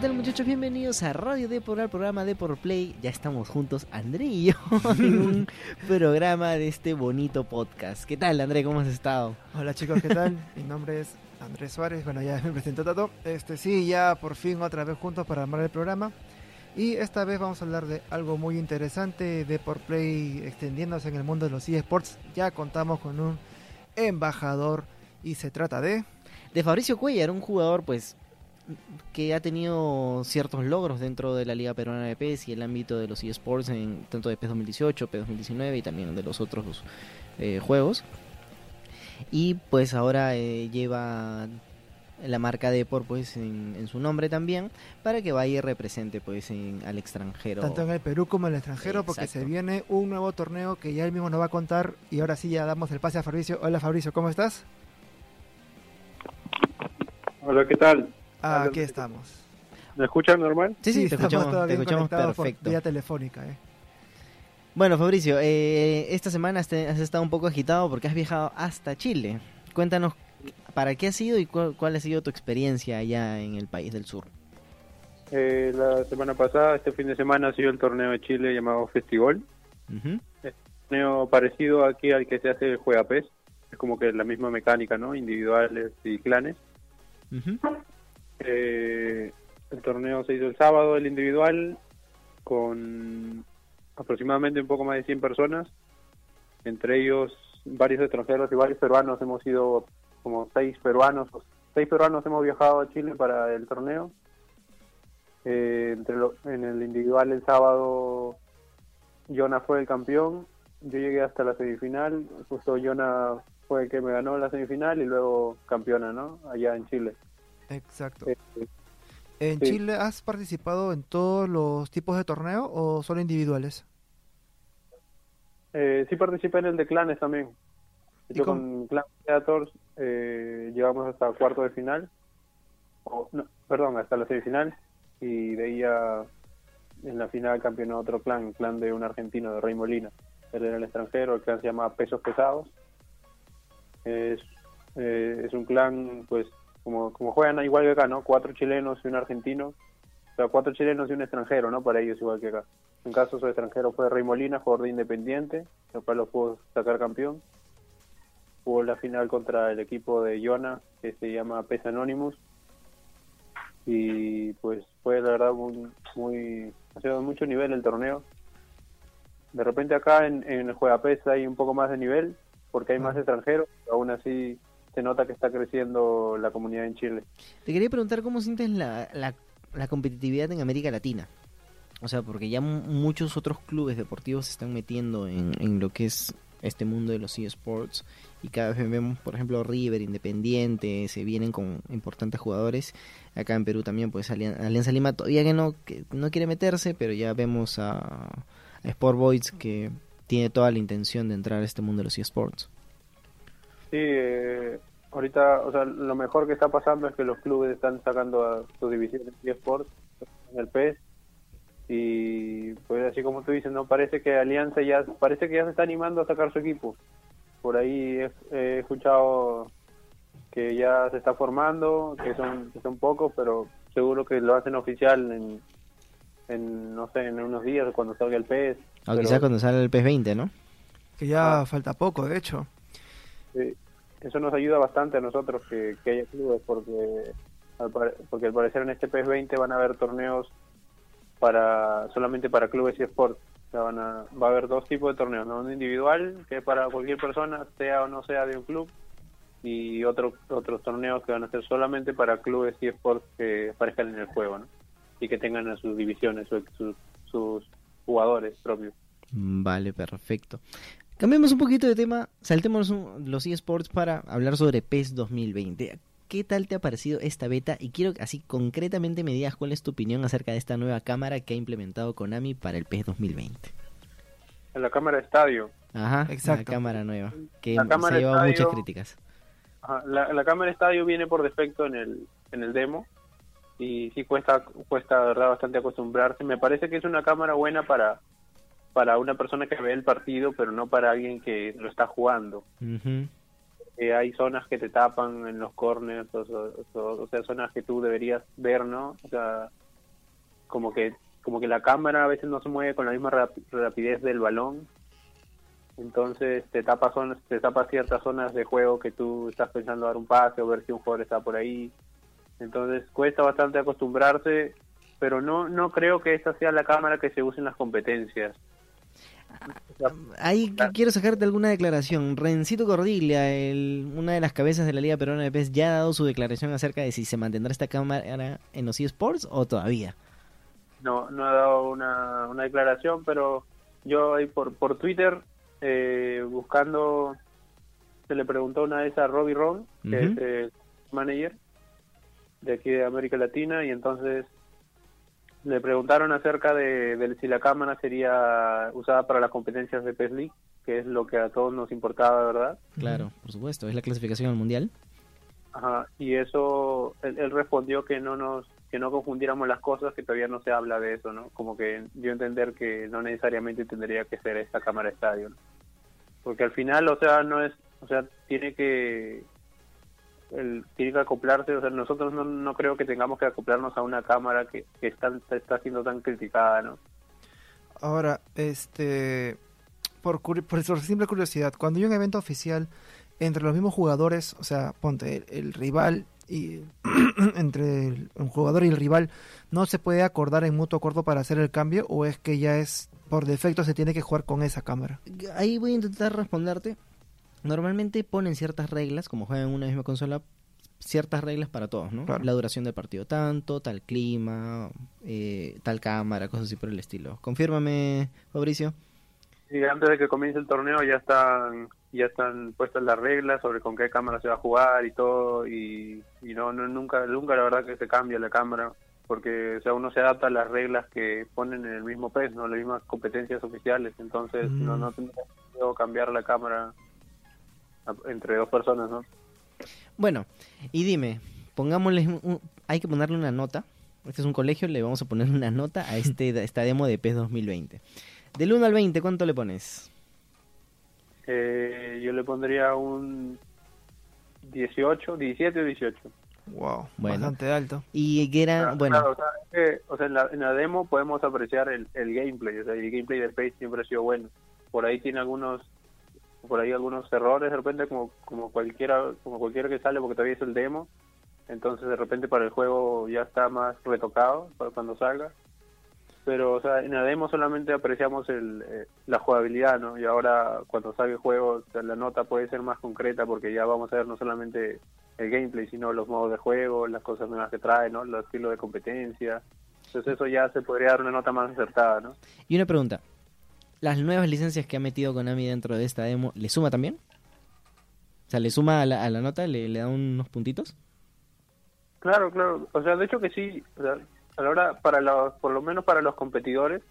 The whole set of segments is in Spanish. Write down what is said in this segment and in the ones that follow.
tal muchachos? Bienvenidos a Radio Depor, al programa Depor Play. Ya estamos juntos, André y yo, en un programa de este bonito podcast. ¿Qué tal, André? ¿Cómo has estado? Hola chicos, ¿qué tal? Mi nombre es Andrés Suárez. Bueno, ya me presento Tato. Este sí, ya por fin otra vez juntos para armar el programa. Y esta vez vamos a hablar de algo muy interesante, Depor Play extendiéndose en el mundo de los eSports. Ya contamos con un embajador y se trata de... De Fabricio Cuellar, un jugador pues que ha tenido ciertos logros dentro de la Liga Peruana de PES y el ámbito de los eSports, en, tanto de PES 2018, PES 2019 y también de los otros eh, juegos. Y pues ahora eh, lleva la marca Depor pues en, su nombre también para que vaya y represente pues en, al extranjero tanto en el Perú como en el extranjero porque se viene un nuevo torneo que ya él mismo nos va a contar y ahora sí ya damos el pase a Fabricio hola Fabricio ¿cómo estás? Hola ¿qué tal? Ah, aquí estamos. ¿Me escuchan normal? Sí, sí, te escuchamos, te escuchamos perfecto. vía telefónica, ¿eh? Bueno, Fabricio, eh, esta semana has estado un poco agitado porque has viajado hasta Chile. Cuéntanos para qué has ido y cuál, ha sido tu experiencia allá en el país del sur. Eh, la semana pasada, este fin de semana, ha sido el torneo de Chile llamado Festival. un torneo parecido aquí al que se hace el Juega PES. Es como que la misma mecánica, ¿no? Individuales y clanes. Eh, el torneo se hizo el sábado, el individual, con aproximadamente un poco más de 100 personas, entre ellos varios extranjeros y varios peruanos. Hemos sido como seis peruanos, seis peruanos hemos viajado a Chile para el torneo. Eh, entre en el individual el sábado, Jonah fue el campeón. Yo llegué hasta la semifinal, justo Jonah fue el que me ganó la semifinal y luego campeona, ¿no? Allá en Chile. Exacto. ¿En Chile has participado en todos los tipos de torneos o solo individuales? Eh, sí participé en el de clanes también. Yo con, Clan eh, llevamos hasta cuarto de final. no, perdón, hasta la semifinal. Y de ahí en la final campeonó otro clan, clan de un argentino, de Rey Molina. Él era el extranjero, el clan se llama Pesos Pesados. Es, eh, es un clan pues como, como juegan igual que acá, ¿no? Cuatro chilenos y un argentino. O sea, cuatro chilenos y un extranjero, ¿no? Para ellos igual que acá. En caso su extranjero fue Rey Molina, jugador de Independiente, el cual lo pudo sacar campeón. Jugó la final contra el equipo de Iona, que se llama PES Anonymous. Y pues fue la verdad muy, muy ha sido de mucho nivel el torneo. De repente acá en, en el Juega PES hay un poco más de nivel, porque hay más extranjeros, aún así se nota que está creciendo la comunidad en Chile. Te quería preguntar cómo sientes la, la, competitividad en América Latina. O sea, porque ya muchos otros clubes deportivos se están metiendo en, en lo que es este mundo de los eSports y cada vez vemos, por ejemplo, River, Independiente, se vienen con importantes jugadores. Acá en Perú también, pues Alianza Lima todavía que no, que no quiere meterse, pero ya vemos a, a Sport Boys que tiene toda la intención de entrar a este mundo de los eSports. Sí, eh, ahorita, o sea, lo mejor que está pasando es que los clubes están sacando a sus divisiones de eSports en el PES y pues así como tú dices, no parece que Alianza ya parece que ya se está animando a sacar su equipo. Por ahí he, escuchado que ya se está formando, que son que son pocos, pero seguro que lo hacen oficial en, en no sé, en unos días cuando salga el PES. O quizás cuando salga el PES 20, ¿no? Que ya ah. falta poco, de hecho. Sí, eso nos ayuda bastante a nosotros que, haya clubes porque al, porque al parecer en este PES 20 van a haber torneos para solamente para clubes y sport. van a, va a haber dos tipos de torneos, ¿no? uno individual que es para cualquier persona, sea o no sea de un club, y otro, otros torneos que van a ser solamente para clubes y sports que aparezcan en el juego, ¿no? Y que tengan sus divisiones, sus, sus jugadores propios. Vale, perfecto. Cambiemos un poquito de tema, saltemos los eSports para hablar sobre PES 2020. ¿Qué tal te ha parecido esta beta? Y quiero que así concretamente me digas cuál es tu opinión acerca de esta nueva cámara que ha implementado Konami para el PES 2020. La cámara estadio. Ajá, exacto. La cámara nueva, que se ha llevado muchas críticas. la, cámara estadio viene por defecto en el, en el demo y sí cuesta, cuesta verdad bastante acostumbrarse. Me parece que es una cámara buena para para una persona que ve el partido, pero no para alguien que lo está jugando. hay zonas que te tapan en los corners, o, sea, zonas que tú deberías ver, ¿no? O sea, como que como que la cámara a veces no se mueve con la misma rapidez del balón entonces te tapa zonas, te tapa ciertas zonas de juego que tú estás pensando dar un pase o ver si un jugador está por ahí entonces cuesta bastante acostumbrarse pero no no creo que esta sea la cámara que se use en las competencias Ahí quiero sacarte alguna declaración. Rencito Cordiglia, el, una de las cabezas de la Liga Peruana de PES, ya ha dado su declaración acerca de si se mantendrá esta cámara en los eSports o todavía. No, no ha dado una, una declaración, pero yo ahí por, por Twitter, eh, buscando, se le preguntó una vez a Robbie Ron, que es el manager de aquí de América Latina, y entonces le preguntaron acerca de, si la cámara sería usada para las competencias de PES League, que es lo que a todos nos importaba, ¿verdad? Claro, por supuesto, es la clasificación al mundial. Ajá, y eso, él, respondió que no nos que no confundiéramos las cosas, que todavía no se habla de eso, ¿no? Como que dio a entender que no necesariamente tendría que ser esta cámara estadio, ¿no? Porque al final, o sea, no es, o sea, tiene que el, tiene que acoplarse, o sea, nosotros no, no creo que tengamos que acoplarnos a una cámara que, que está, está siendo tan criticada, ¿no? Ahora, este, por, por, simple curiosidad, cuando hay un evento oficial entre los mismos jugadores, o sea, ponte el, rival y entre un jugador y el rival, ¿no se puede acordar en mutuo acuerdo para hacer el cambio o es que ya es por defecto se tiene que jugar con esa cámara? Ahí voy a intentar responderte normalmente ponen ciertas reglas, como juegan en una misma consola, ciertas reglas para todos, ¿no? La duración del partido tanto, tal clima, eh, tal cámara, cosas así por el estilo. Confírmame, Fabricio. Sí, antes de que comience el torneo ya están ya están puestas las reglas sobre con qué cámara se va a jugar y todo y, no, no nunca nunca la verdad que se cambia la cámara porque o sea uno se adapta a las reglas que ponen en el mismo PES, no las mismas competencias oficiales, entonces no no tendría que cambiar la cámara entre dos personas, ¿no? Bueno, y dime, pongámosle, hay que ponerle una nota. Este es un colegio, le vamos a poner una nota a este esta demo de PES 2020. Del 1 al 20, ¿cuánto le pones? Eh, yo le pondría un 18, 17 o 18. Wow, bastante alto. Y que era, bueno. o sea, en, la, demo podemos apreciar el, el gameplay, o sea, el gameplay de PES siempre ha sido bueno. Por ahí tiene algunos por ahí algunos errores de repente como como cualquiera como cualquiera que sale porque todavía es el demo. Entonces de repente para el juego ya está más retocado para cuando salga. Pero o sea en la demo solamente apreciamos el, eh, la jugabilidad no y ahora cuando salga el juego la nota puede ser más concreta porque ya vamos a ver no solamente el gameplay sino los modos de juego las cosas nuevas que trae no los estilos de competencia. Entonces eso ya se podría dar una nota más acertada no y una pregunta las nuevas licencias que ha metido Konami dentro de esta demo, ¿le suma también? O sea, ¿le suma a la, nota? ¿Le, da unos puntitos? Claro, claro. O sea, de hecho que sí. O sea, a la hora, para los, por lo menos para los competidores,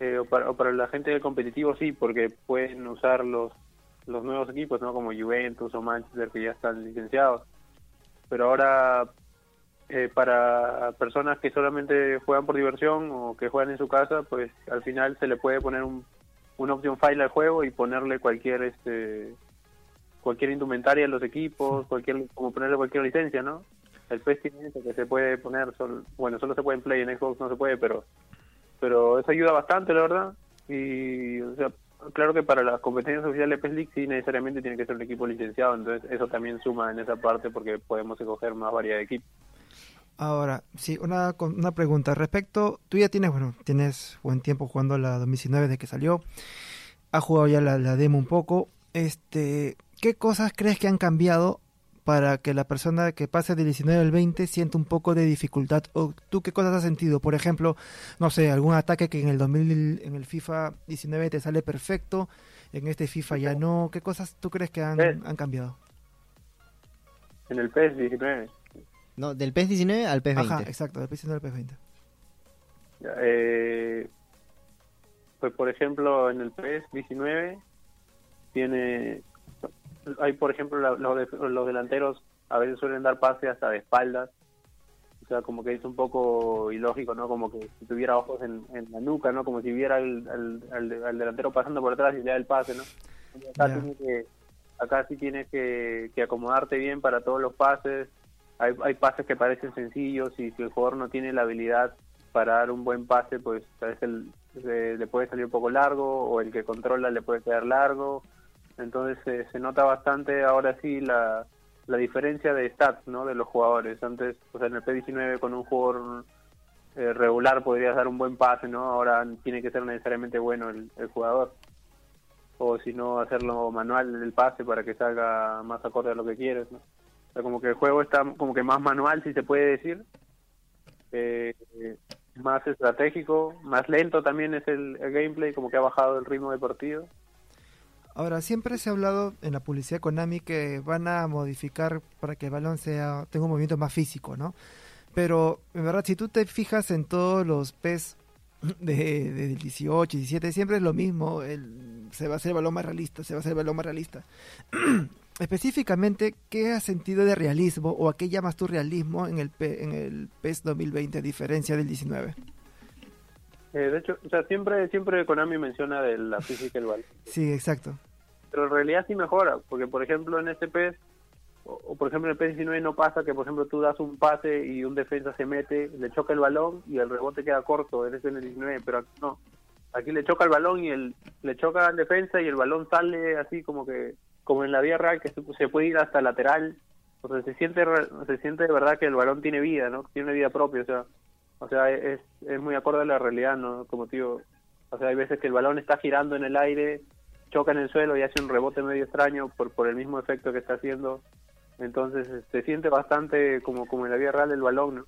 eh, o, para, o para la gente del competitivo sí, porque pueden usar los, los nuevos equipos, ¿no? Como Juventus o Manchester que ya están licenciados. Pero ahora eh, para personas que solamente juegan por diversión o que juegan en su casa, pues al final se le puede poner un, una opción file al juego y ponerle cualquier este cualquier indumentaria a los equipos, cualquier como ponerle cualquier licencia, ¿no? El PES tiene eso que se puede poner, bueno, solo se puede en Play, en Xbox no se puede, pero pero eso ayuda bastante, la verdad. Y o sea, claro que para las competencias oficiales de PES League sí necesariamente tiene que ser un equipo licenciado, entonces eso también suma en esa parte porque podemos escoger más variedad de equipos. Ahora, sí, una, una pregunta. Respecto, tú ya tienes, bueno, tienes buen tiempo jugando la 2019 de que salió. Has jugado ya la, demo un poco. Este, ¿qué cosas crees que han cambiado para que la persona que pase del 19 al 20 sienta un poco de dificultad? ¿O tú qué cosas has sentido? Por ejemplo, no sé, algún ataque que en el 2000, en el FIFA 19 te sale perfecto, en este FIFA ya no. ¿Qué cosas tú crees que han, han cambiado? En el PES 19. No, del PES 19 al PES 20. Ajá, exacto, del PES 19 al PES 20. Eh, pues por ejemplo, en el PES 19 tiene hay por ejemplo los, delanteros a veces suelen dar pase hasta de espaldas. O sea como que es un poco ilógico no como que si tuviera ojos en, la nuca no como si viera al, delantero pasando por atrás y le da el pase no acá, que, acá sí tienes que, que acomodarte bien para todos los pases hay, hay pases que parecen sencillos y si el jugador no tiene la habilidad para dar un buen pase, pues a veces le puede salir un poco largo o el que controla le puede quedar largo. Entonces se nota bastante ahora sí la, la diferencia de stats ¿no? de los jugadores. Antes, o sea, en el P19 con un jugador eh, regular podrías dar un buen pase, ¿no? Ahora tiene que ser necesariamente bueno el, jugador. O si no, hacerlo manual el pase para que salga más acorde a lo que quieres, ¿no? O sea, como que el juego está como que más manual, si se puede decir. Eh, más estratégico, más lento también es el, gameplay, como que ha bajado el ritmo deportivo. Ahora, siempre se ha hablado en la publicidad Konami que van a modificar para que el balón sea tenga un movimiento más físico, ¿no? Pero, en verdad, si tú te fijas en todos los PES de, de 18, 17, siempre es lo mismo. El, se va a hacer el balón más realista, se va a hacer el balón más realista. Específicamente, ¿qué has sentido de realismo o a qué llamas tu realismo en el, en el PES 2020 a diferencia del 19? Eh, de hecho, o sea, siempre, siempre Konami menciona de la física el balón. Sí, exacto. Pero en realidad sí mejora, porque por ejemplo en este PES o, por ejemplo en el PS19 no pasa que por ejemplo tú das un pase y un defensa se mete, le choca el balón y el rebote queda corto, en el 19, pero aquí no. Aquí le choca el balón y el le choca al defensa y el balón sale así como que como en la vida real que se, puede ir hasta lateral. O sea, se siente se siente de verdad que el balón tiene vida, ¿no? Tiene vida propia, o sea, o sea, es, es muy acorde a la realidad, ¿no? Como digo, o sea, hay veces que el balón está girando en el aire, choca en el suelo y hace un rebote medio extraño por por el mismo efecto que está haciendo entonces se este, siente bastante como, como en la vida real el balón, ¿no?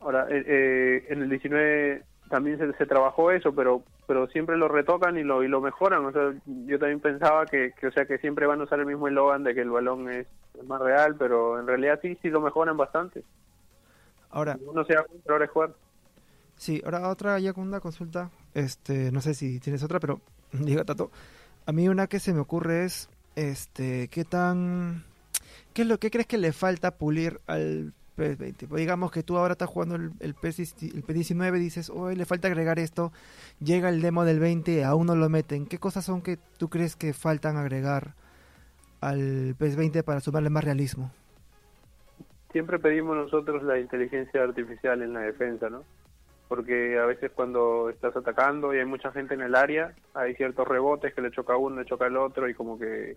Ahora, eh, eh, en el 19 también se, trabajó eso, pero pero siempre lo retocan y lo y lo mejoran. O sea, yo también pensaba que, o sea que siempre van a usar el mismo eslogan de que el balón es, más real, pero en realidad sí sí lo mejoran bastante. Ahora, uno se ahora es jugar. Sí, ahora otra ya con una consulta, este, no sé si tienes otra, pero diga Tato, a mí una que se me ocurre es, este, qué tan ¿Qué es lo que crees que le falta pulir al PS20? Pues digamos que tú ahora estás jugando el, el, PS, el PS19 dices, hoy le falta agregar esto, llega el demo del 20, aún no lo meten. ¿Qué cosas son que tú crees que faltan agregar al PS20 para sumarle más realismo? Siempre pedimos nosotros la inteligencia artificial en la defensa, ¿no? Porque a veces cuando estás atacando y hay mucha gente en el área, hay ciertos rebotes que le choca a uno, le choca al otro y como que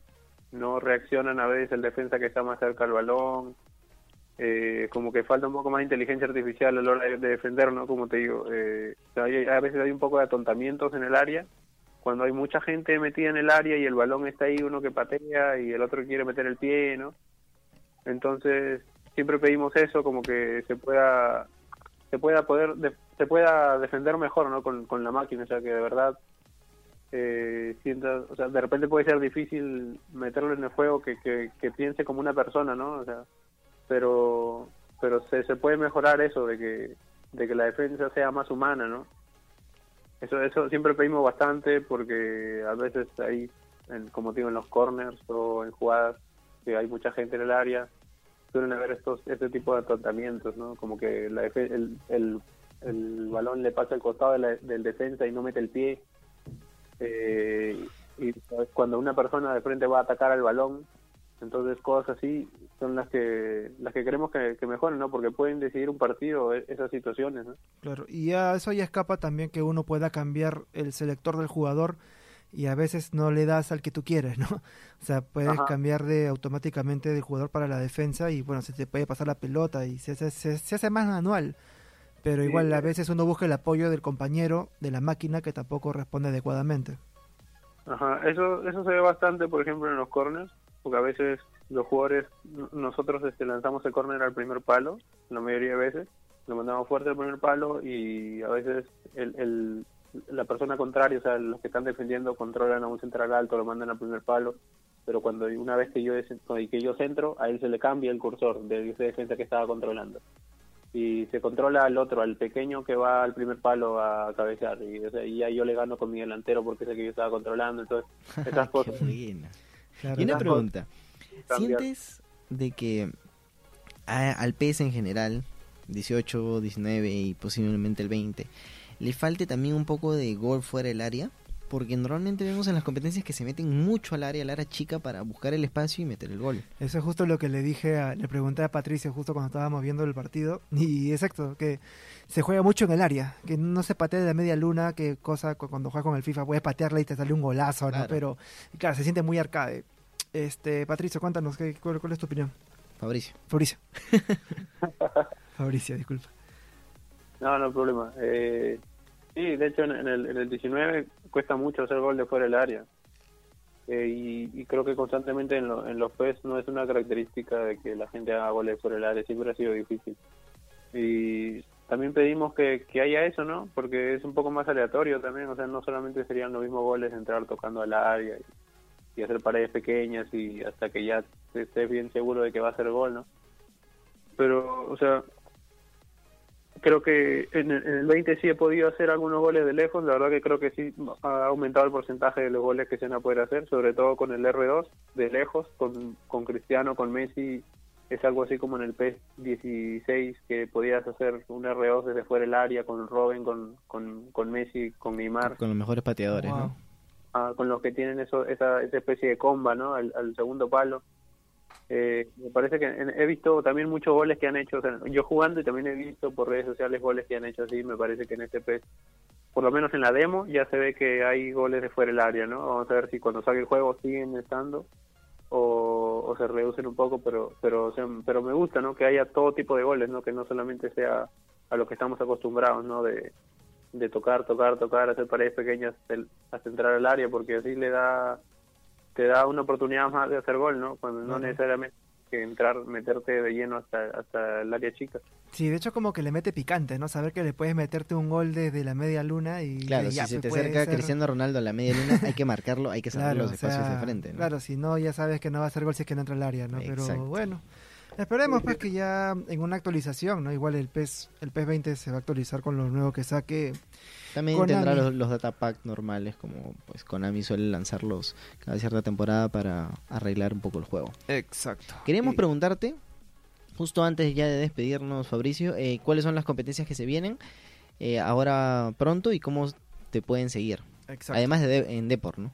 no reaccionan a veces el defensa que está más cerca al balón, eh, como que falta un poco más de inteligencia artificial a la hora de, defender, ¿no? Como te digo, eh, a veces hay un poco de atontamientos en el área, cuando hay mucha gente metida en el área y el balón está ahí, uno que patea y el otro quiere meter el pie, ¿no? Entonces, siempre pedimos eso, como que se pueda se pueda poder se pueda defender mejor no con, la máquina o sea que de verdad eh, o sea, de repente puede ser difícil meterlo en el juego que, que, piense como una persona, ¿no? O sea, pero pero se, se puede mejorar eso de que de que la defensa sea más humana, ¿no? Eso eso siempre pedimos bastante porque a veces en, como digo, en los corners o en jugadas que hay mucha gente en el área, suelen haber estos este tipo de tratamientos, ¿no? Como que la, el, el, el balón le pasa al costado del defensa y no mete el pie eh, y cuando una persona de frente va a atacar al balón, entonces cosas así son las que las que queremos que, mejoren, ¿no? Porque pueden decidir un partido e, esas situaciones, ¿no? Claro, y a eso ya escapa también que uno pueda cambiar el selector del jugador y a veces no le das al que tú quieres, ¿no? O sea, puedes cambiar de automáticamente del jugador para la defensa y bueno, se te puede pasar la pelota y se, se, se hace más manual pero igual a veces uno busca el apoyo del compañero de la máquina que tampoco responde adecuadamente. Ajá, eso, eso se ve bastante, por ejemplo, en los corners, porque a veces los jugadores, nosotros este, lanzamos el corner al primer palo, la mayoría de veces, lo mandamos fuerte al primer palo y a veces el, el, la persona contraria, o sea, los que están defendiendo controlan a un central alto, lo mandan al primer palo, pero cuando una vez que yo, que yo centro, a él se le cambia el cursor de esa defensa que estaba controlando y se controla al otro, al pequeño que va al primer palo a cabecear. Y, o sea, y ya yo le gano con mi delantero porque sé que yo estaba controlando. Entonces, esas cosas. Y una pregunta: ¿sientes de que al PS en general, 18, 19 y posiblemente el 20, le falte también un poco de gol fuera del área? porque normalmente vemos en las competencias que se meten mucho al área, al área chica para buscar el espacio y meter el gol. Eso es justo lo que le dije, a, le pregunté a Patricio justo cuando estábamos viendo el partido y exacto, que se juega mucho en el área, que no se patea de la media luna, que cosa cuando juegas con el FIFA puedes patearla y te sale un golazo, ¿no? Claro. Pero claro, se siente muy arcade. Este, Patricio, cuéntanos, ¿qué, cuál, cuál es tu opinión? Fabricio. Fabricio. Fabricio, disculpa. No, no hay problema. Eh, sí, de hecho en, en el, en el 19 cuesta mucho hacer gol de fuera del área. Eh, y, y creo que constantemente en, lo- en los PES no es una característica de que la gente haga goles fuera del área, siempre ha sido difícil. Y también pedimos que, que haya eso, ¿no? Porque es un poco más aleatorio también, o sea, no solamente serían los mismos goles entrar tocando al área y, y hacer paredes pequeñas y hasta que ya estés bien seguro de que va a ser gol, ¿no? Pero, o sea, creo que en el, en el 20 sí he podido hacer algunos goles de lejos, la verdad que creo que sí ha aumentado el porcentaje de los goles que se van a poder hacer, sobre todo con el R2 de lejos, con, con Cristiano, con Messi, es algo así como en el PES 16 que podías hacer un R2 desde fuera del área con Robin, con, con, con Messi, con Neymar, Con los mejores pateadores, Wow. ¿no? Ah, con los que tienen eso, esa, esa especie de comba, ¿no? Al, segundo palo. Eh, me parece que he visto también muchos goles que han hecho, yo jugando y también he visto por redes sociales goles que han hecho así, me parece que en este PES, por lo menos en la demo, ya se ve que hay goles de fuera del área, ¿no? Vamos a ver si cuando salga el juego siguen estando o, se reducen un poco, pero pero pero me gusta, ¿no? Que haya todo tipo de goles, ¿no? Que no solamente sea a lo que estamos acostumbrados, ¿no? De, de tocar, tocar, tocar, hacer paredes pequeñas hasta entrar al área, porque así le da te da una oportunidad más de hacer gol, ¿no? Cuando no necesariamente que entrar, meterte de lleno hasta hasta el área chica. Sí, de hecho como que le mete picante, ¿no? Saber que le puedes meterte un gol desde la media luna y Claro, ya, si se pues, te acerca ser- Cristiano Ronaldo a la media luna, hay que marcarlo, hay que saber Claro, los o espacios sea, de frente, ¿no? Claro, si no, ya sabes que no va a ser gol si es que no entra al área, ¿no? Pero bueno, esperemos pues que ya en una actualización, ¿no? Igual el PES, el PES 20 se va a actualizar con lo nuevo que saque. También Konami. tendrá los, los data pack normales, como pues Konami suele lanzarlos cada cierta temporada para arreglar un poco el juego. Exacto. Queríamos Y- preguntarte, justo antes ya de despedirnos, Fabricio, eh, cuáles son las competencias que se vienen eh, ahora pronto y cómo te pueden seguir. Exacto. Además de, de- en Depor, ¿no?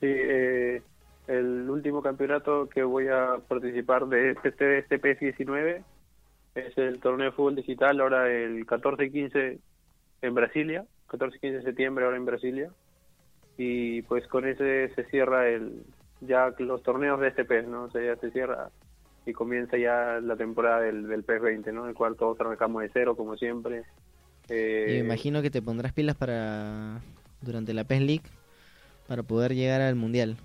Sí, eh, el último campeonato que voy a participar de este, este PS19 es el torneo de fútbol digital, ahora el 14 y 15 en Brasilia, 14 y 15 de septiembre ahora en Brasilia. Y pues con ese se cierra el ya los torneos de este PES, ¿no? O sea, ya se cierra y comienza ya la temporada del, del PES 20, ¿no? El cual todos arrancamos de cero, como siempre. Eh, Y me imagino que te pondrás pilas para durante la PES League para poder llegar al Mundial.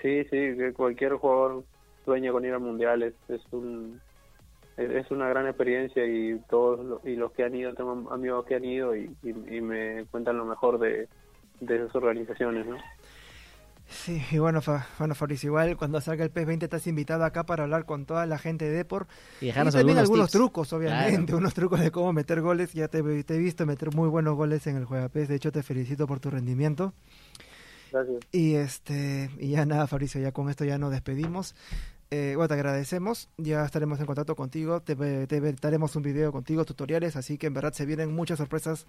Sí, sí, que cualquier jugador sueña con ir al mundial, es, es un es, una gran experiencia y todos y los que han ido, tengo amigos que han ido y, y, y me cuentan lo mejor de, de esas organizaciones, ¿no? Sí, y bueno, Fa- bueno, Fabricio, igual cuando salga el PES 20 estás invitado acá para hablar con toda la gente de Depor. Y Y dejarnos también algunos, algunos tips. trucos, obviamente, Claro. unos trucos de cómo meter goles. Ya te, te he visto meter muy buenos goles en el Juega PES, de hecho te felicito por tu rendimiento. Gracias. Y este y ya nada, Fabricio, ya con esto ya nos despedimos. Eh, bueno, te agradecemos, ya estaremos en contacto contigo, te, te daremos un video contigo, tutoriales, así que en verdad se vienen muchas sorpresas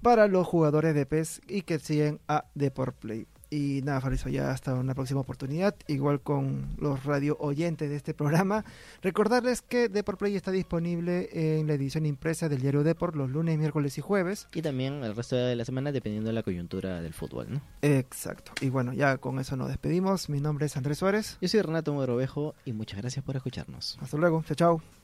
para los jugadores de PES y que siguen a Deport Play. Y nada, Fabricio, ya hasta una próxima oportunidad, igual con los radio oyentes de este programa. Recordarles que Deport Play está disponible en la edición impresa del diario Deport los lunes, miércoles y jueves. Y también el resto de la semana dependiendo de la coyuntura del fútbol, ¿no? Exacto. Y bueno, ya con eso nos despedimos. Mi nombre es Andrés Suárez. Yo soy Renato Mogrovejo y muchas gracias por escucharnos. Hasta luego. Chao, chao.